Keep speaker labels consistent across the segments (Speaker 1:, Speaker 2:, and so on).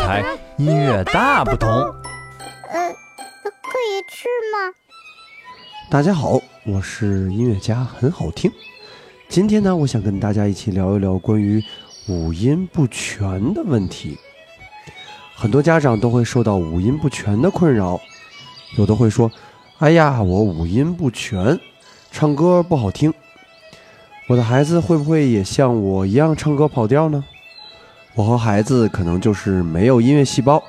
Speaker 1: 台，音乐大不同。
Speaker 2: 呃，可以吃吗？
Speaker 3: 大家好，我是音乐家，很好听。今天呢，我想跟大家一起聊一聊关于五音不全的问题。很多家长都会受到五音不全的困扰，有的会说：“哎呀，我五音不全，唱歌不好听。”我的孩子会不会也像我一样唱歌跑调呢？我和孩子可能就是没有音乐细胞，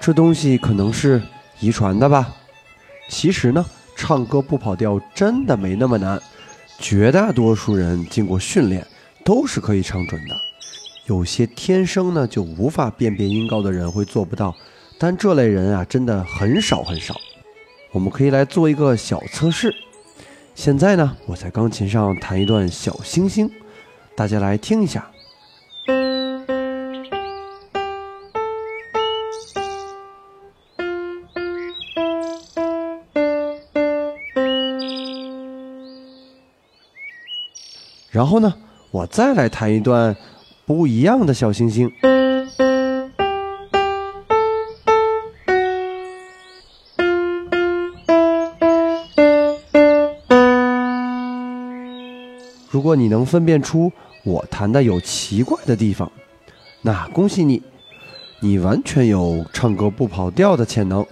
Speaker 3: 这东西可能是遗传的吧。其实呢，唱歌不跑调真的没那么难，绝大多数人经过训练都是可以唱准的。有些天生呢就无法辨别音高的人会做不到，但这类人啊真的很少很少。我们可以来做一个小测试。现在呢，我在钢琴上弹一段小星星，大家来听一下。然后呢，我再来弹一段不一样的小星星。如果你能分辨出我弹的有奇怪的地方，那恭喜你，你完全有唱歌不跑调的潜能。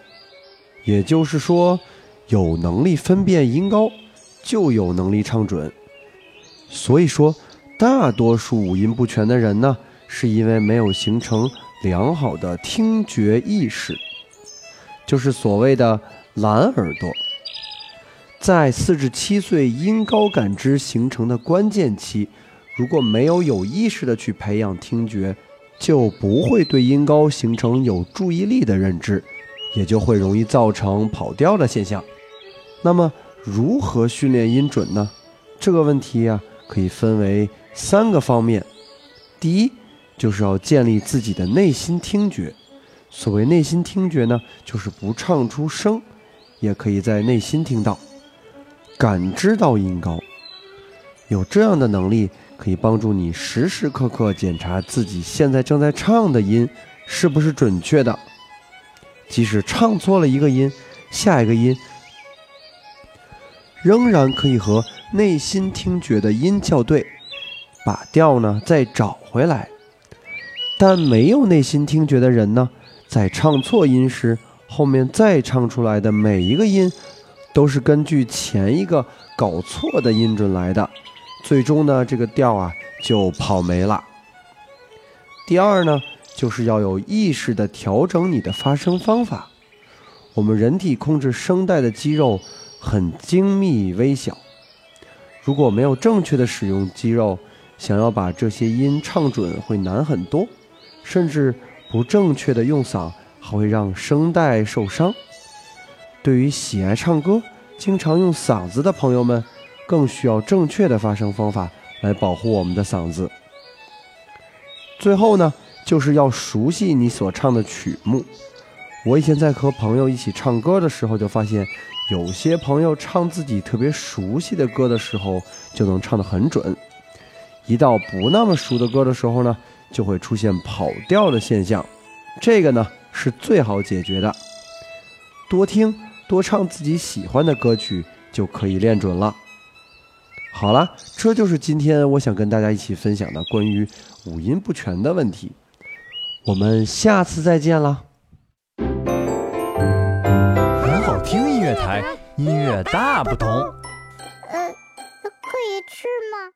Speaker 3: 也就是说，有能力分辨音高，就有能力唱准。所以说，大多数五音不全的人呢，是因为没有形成良好的听觉意识，就是所谓的懒耳朵。在四至七岁音高感知形成的关键期，如果没有有意识的去培养听觉，就不会对音高形成有注意力的认知，也就会容易造成跑调的现象。那么，如何训练音准呢？这个问题呀。可以分为三个方面，第一就是要建立自己的内心听觉。所谓内心听觉呢，就是不唱出声，也可以在内心听到，感知到音高。有这样的能力，可以帮助你时时刻刻检查自己现在正在唱的音是不是准确的。即使唱错了一个音，下一个音仍然可以和。内心听觉的音校对，把调呢再找回来。但没有内心听觉的人呢，在唱错音时，后面再唱出来的每一个音，都是根据前一个搞错的音准来的，最终呢这个调啊就跑没了。第二呢，就是要有意识的调整你的发声方法。我们人体控制声带的肌肉很精密微小。如果没有正确的使用肌肉，想要把这些音唱准会难很多，甚至不正确的用嗓还会让声带受伤。对于喜爱唱歌、经常用嗓子的朋友们，更需要正确的发声方法来保护我们的嗓子。最后呢，就是要熟悉你所唱的曲目。我以前在和朋友一起唱歌的时候，就发现。有些朋友唱自己特别熟悉的歌的时候，就能唱得很准；一到不那么熟的歌的时候呢，就会出现跑调的现象。这个呢是最好解决的，多听多唱自己喜欢的歌曲就可以练准了。好了，这就是今天我想跟大家一起分享的关于五音不全的问题。我们下次再见乐。
Speaker 1: 台音乐大不同。
Speaker 2: 呃，可以吃吗？